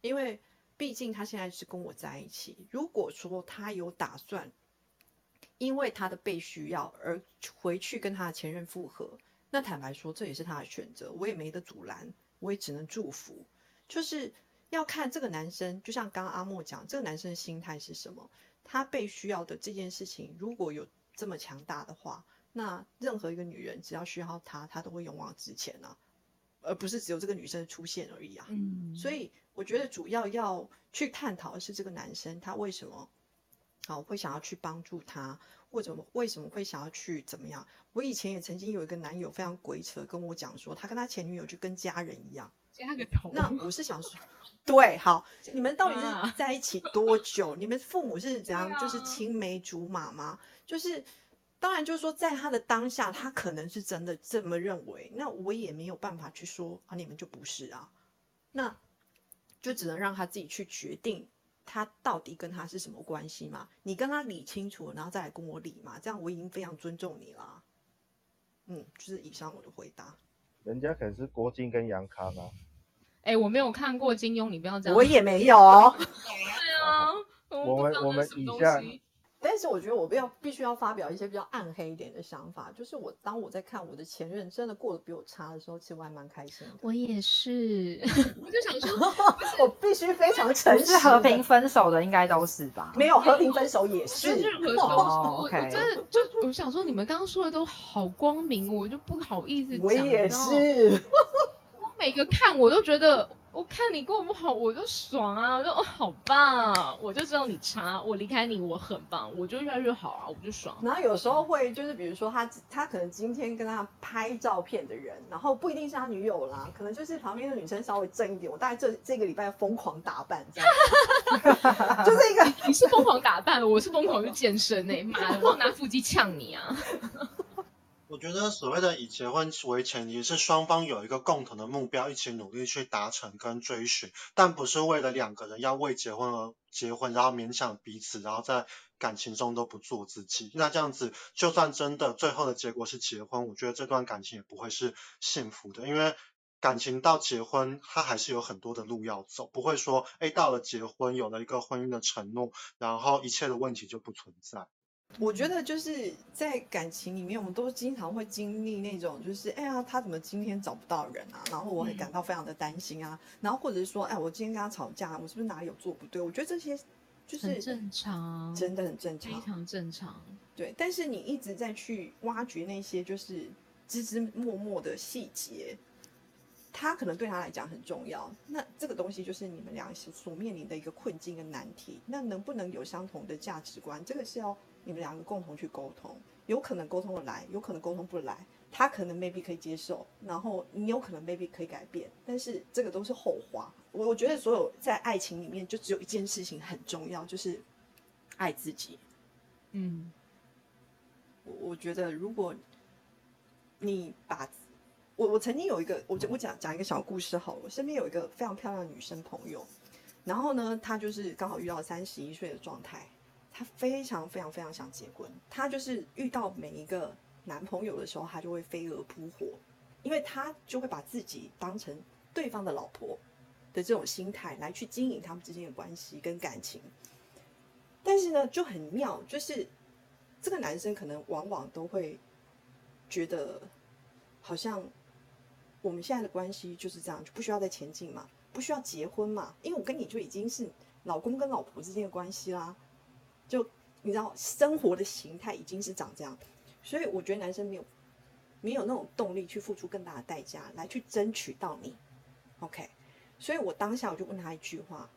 因为。毕竟他现在是跟我在一起。如果说他有打算，因为他的被需要而回去跟他的前任复合，那坦白说这也是他的选择，我也没得阻拦，我也只能祝福。就是要看这个男生，就像刚刚阿莫讲，这个男生的心态是什么？他被需要的这件事情，如果有这么强大的话，那任何一个女人只要需要他，他都会勇往直前啊，而不是只有这个女生出现而已啊。嗯，所以。我觉得主要要去探讨的是这个男生他为什么好会想要去帮助他，或者为什么会想要去怎么样？我以前也曾经有一个男友非常鬼扯，跟我讲说他跟他前女友就跟家人一样。加个头。那我是想说，对，好，你们到底是在一起多久？你们父母是怎样？就是青梅竹马吗？就是当然就是说，在他的当下，他可能是真的这么认为。那我也没有办法去说啊，你们就不是啊。那。就只能让他自己去决定，他到底跟他是什么关系嘛？你跟他理清楚，然后再来跟我理嘛。这样我已经非常尊重你了。嗯，就是以上我的回答。人家可能是郭靖跟杨康啊。哎，我没有看过金庸，你不要这样。我也没有。对啊，我们我们以下。但是我觉得我要必须要发表一些比较暗黑一点的想法，就是我当我在看我的前任真的过得比我差的时候，其实我还蛮开心的。(laughs) 我也是，(laughs) 我就想说，(laughs) 我必须非常诚实。和平分手的应该都是吧？没有和平分手也是。我我真的就我想说，你们刚刚说的都好光明，我就不好意思讲。我也是，我每个看我都觉得。我看你过不好，我就爽啊！我就哦，好棒！啊我就知道你差，我离开你，我很棒，我就越来越好啊，我就爽。然后有时候会就是，比如说他他可能今天跟他拍照片的人，然后不一定是他女友啦，可能就是旁边的女生稍微正一点。我大概这这个礼拜疯狂打扮，这样，(laughs) 就是一个你是疯狂打扮，我是疯狂去健身哎，妈的，我要拿腹肌呛你啊！我觉得所谓的以结婚为前提，是双方有一个共同的目标，一起努力去达成跟追寻，但不是为了两个人要为结婚而结婚，然后勉强彼此，然后在感情中都不做自己。那这样子，就算真的最后的结果是结婚，我觉得这段感情也不会是幸福的，因为感情到结婚，它还是有很多的路要走，不会说，哎，到了结婚有了一个婚姻的承诺，然后一切的问题就不存在。我觉得就是在感情里面，我们都经常会经历那种，就是哎呀，他怎么今天找不到人啊？然后我会感到非常的担心啊。然后或者是说，哎，我今天跟他吵架，我是不是哪里有做不对？我觉得这些就是正常，真的很正常，非常正常。对，但是你一直在去挖掘那些就是枝枝末末的细节，他可能对他来讲很重要。那这个东西就是你们俩所面临的一个困境跟难题。那能不能有相同的价值观，这个是要你们两个共同去沟通。有可能沟通的来，有可能沟通不来。他可能 maybe 可以接受，然后你有可能 maybe 可以改变，但是这个都是后话。我我觉得所有在爱情里面，就只有一件事情很重要，就是爱自己。嗯，我我觉得如果你把，我我曾经有一个，我我讲讲一个小故事好了。我身边有一个非常漂亮的女生朋友，然后呢，她就是刚好遇到三十一岁的状态，她非常非常非常想结婚，她就是遇到每一个。男朋友的时候，他就会飞蛾扑火，因为他就会把自己当成对方的老婆的这种心态来去经营他们之间的关系跟感情。但是呢，就很妙，就是这个男生可能往往都会觉得，好像我们现在的关系就是这样，就不需要再前进嘛，不需要结婚嘛，因为我跟你就已经是老公跟老婆之间的关系啦。就你知道，生活的形态已经是长这样。所以我觉得男生没有没有那种动力去付出更大的代价来去争取到你，OK？所以我当下我就问他一句话，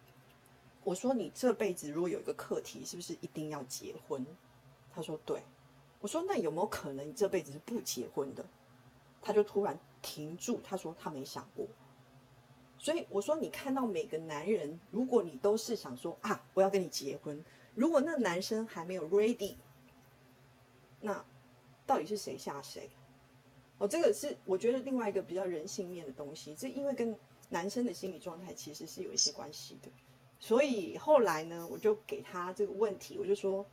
我说你这辈子如果有一个课题，是不是一定要结婚？他说对。我说那有没有可能你这辈子是不结婚的？他就突然停住，他说他没想过。所以我说你看到每个男人，如果你都是想说啊我要跟你结婚，如果那男生还没有 ready，那。到底是谁吓谁？哦，这个是我觉得另外一个比较人性面的东西，这因为跟男生的心理状态其实是有一些关系的。所以后来呢，我就给他这个问题，我就说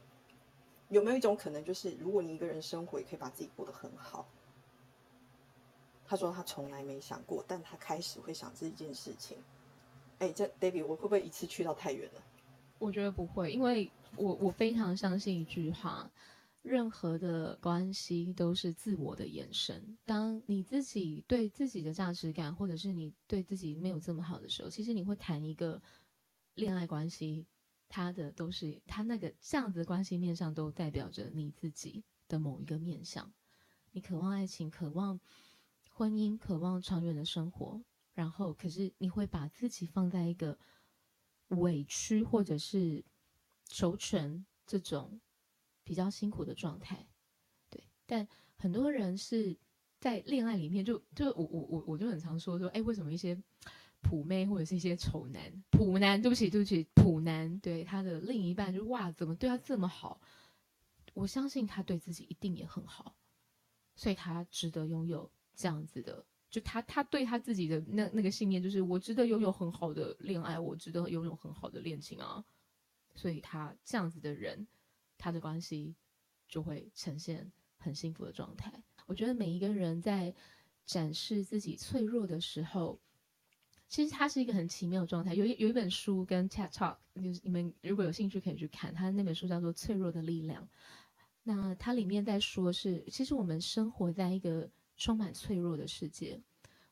有没有一种可能，就是如果你一个人生活也可以把自己过得很好？他说他从来没想过，但他开始会想这一件事情。哎，这 David，我会不会一次去到太远了？我觉得不会，因为我我非常相信一句话。任何的关系都是自我的延伸。当你自己对自己的价值感，或者是你对自己没有这么好的时候，其实你会谈一个恋爱关系，它的都是它那个这样子的关系面上都代表着你自己的某一个面相。你渴望爱情，渴望婚姻，渴望长远的生活，然后可是你会把自己放在一个委屈或者是求全这种。比较辛苦的状态，对，但很多人是在恋爱里面，就就我我我我就很常说说，哎，为什么一些普妹或者是一些丑男、普男，对不起对不起，普男对他的另一半就哇，怎么对他这么好？我相信他对自己一定也很好，所以他值得拥有这样子的，就他他对他自己的那那个信念就是我值得拥有很好的恋爱，我值得拥有很好的恋情啊，所以他这样子的人。他的关系就会呈现很幸福的状态。我觉得每一个人在展示自己脆弱的时候，其实他是一个很奇妙的状态。有一有一本书跟 TED Talk，就是你们如果有兴趣可以去看。他那本书叫做《脆弱的力量》。那它里面在说，是其实我们生活在一个充满脆弱的世界。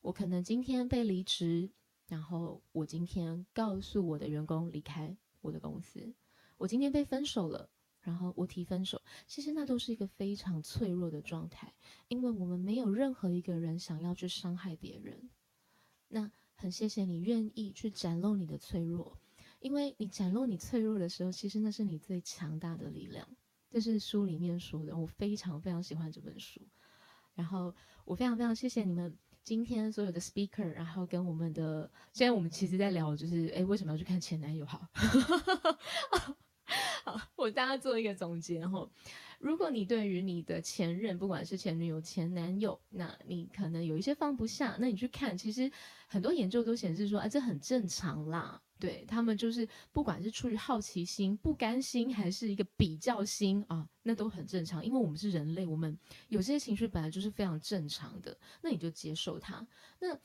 我可能今天被离职，然后我今天告诉我的员工离开我的公司，我今天被分手了。然后我提分手，其实那都是一个非常脆弱的状态，因为我们没有任何一个人想要去伤害别人。那很谢谢你愿意去展露你的脆弱，因为你展露你脆弱的时候，其实那是你最强大的力量。这是书里面说的，我非常非常喜欢这本书。然后我非常非常谢谢你们今天所有的 speaker，然后跟我们的，现在我们其实在聊，就是哎为什么要去看前男友？好。(laughs) 好，我大家做一个总结哈。如果你对于你的前任，不管是前女友、前男友，那你可能有一些放不下，那你去看，其实很多研究都显示说，啊，这很正常啦。对他们就是不管是出于好奇心、不甘心，还是一个比较心啊，那都很正常。因为我们是人类，我们有些情绪本来就是非常正常的。那你就接受它。那，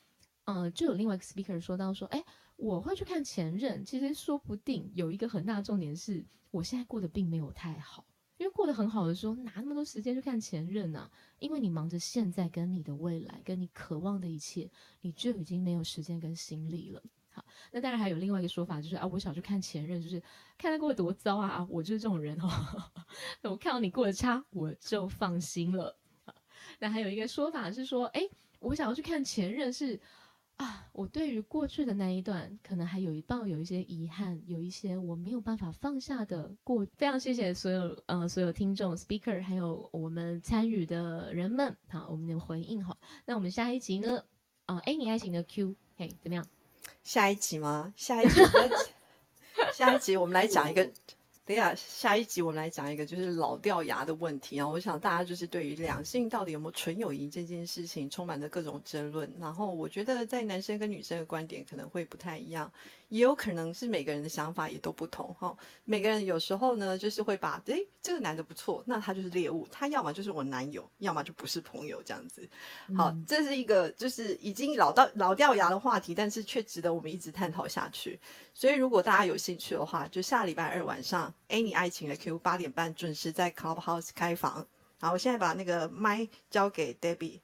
嗯，就有另外一个 speaker 说到说，哎。我会去看前任，其实说不定有一个很大的重点是，我现在过得并没有太好，因为过得很好的时候，哪那么多时间去看前任呢？因为你忙着现在跟你的未来，跟你渴望的一切，你就已经没有时间跟心力了。好，那当然还有另外一个说法，就是啊，我想去看前任，就是看他过得多糟啊，我就是这种人哦，(laughs) 我看到你过得差，我就放心了。那还有一个说法是说，哎，我想要去看前任是。啊，我对于过去的那一段，可能还有一抱有一些遗憾，有一些我没有办法放下的过。非常谢谢所有呃所有听众、speaker，还有我们参与的人们，好，我们的回应哈。那我们下一集呢？啊，哎，你爱情的 Q，嘿，怎么样？下一集吗？下一集，下一集我们来讲一个。等一下，下一集我们来讲一个就是老掉牙的问题啊！我想大家就是对于两性到底有没有纯友谊这件事情，充满着各种争论。然后我觉得在男生跟女生的观点可能会不太一样。也有可能是每个人的想法也都不同哈，每个人有时候呢，就是会把诶这个男的不错，那他就是猎物，他要么就是我男友，要么就不是朋友这样子。好，这是一个就是已经老到老掉牙的话题，但是却值得我们一直探讨下去。所以如果大家有兴趣的话，就下礼拜二晚上，A 你爱情的 Q 八点半准时在 Clubhouse 开房。好，我现在把那个麦交给 Debbie。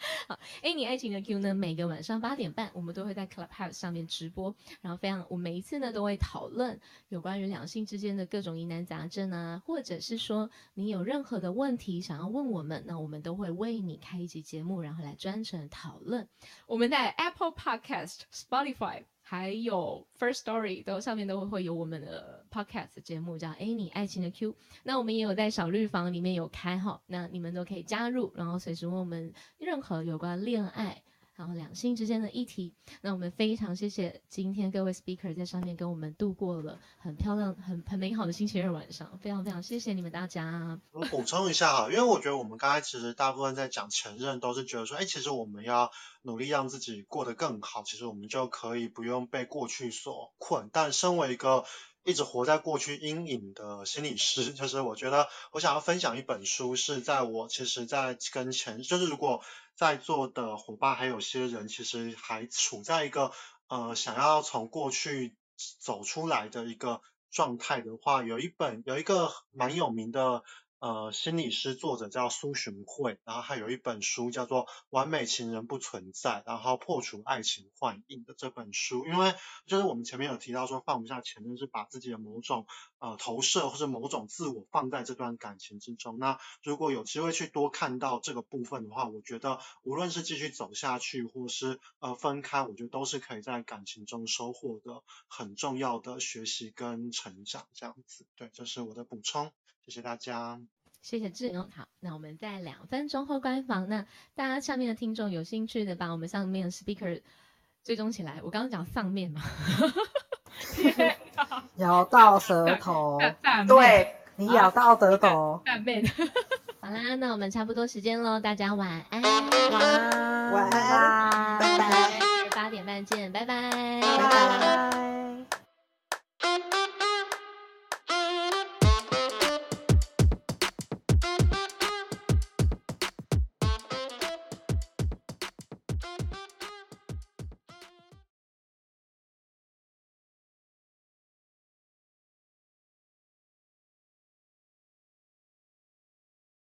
(laughs) 好，哎，你爱情的 Q 呢？每个晚上八点半，我们都会在 Clubhouse 上面直播，然后非常，我每一次呢都会讨论有关于两性之间的各种疑难杂症啊，或者是说你有任何的问题想要问我们，那我们都会为你开一集节目，然后来专程讨论。我们在 Apple Podcast、Spotify。还有 First Story 都上面都会有我们的 Podcast 节目，叫 A 你爱情的 Q。那我们也有在小绿房里面有开哈，那你们都可以加入，然后随时问我们任何有关恋爱。然后两性之间的议题，那我们非常谢谢今天各位 speaker 在上面跟我们度过了很漂亮、很很美好的星期二晚上，非常非常谢谢你们大家。我补充一下哈，因为我觉得我们刚才其实大部分在讲前任，都是觉得说，哎，其实我们要努力让自己过得更好，其实我们就可以不用被过去所困。但身为一个一直活在过去阴影的心理师，就是我觉得我想要分享一本书，是在我其实，在跟前，就是如果。在座的伙伴还有些人，其实还处在一个呃想要从过去走出来的一个状态的话，有一本有一个蛮有名的。呃，心理师作者叫苏洵慧，然后还有一本书叫做《完美情人不存在》，然后破除爱情幻影的这本书，因为就是我们前面有提到说放不下前任是把自己的某种呃投射或者某种自我放在这段感情之中。那如果有机会去多看到这个部分的话，我觉得无论是继续走下去，或是呃分开，我觉得都是可以在感情中收获的很重要的学习跟成长。这样子，对，这是我的补充。谢谢大家，谢谢志勇。好，那我们在两分钟后关房。那大家下面的听众有兴趣的，把我们上面的 speaker 追踪起来。我刚刚讲上面嘛，(laughs) 咬到舌头，对你咬到舌头。上面。(laughs) 好啦，那我们差不多时间喽，大家晚安，晚安，晚安，拜拜，八点半见，拜拜，拜拜。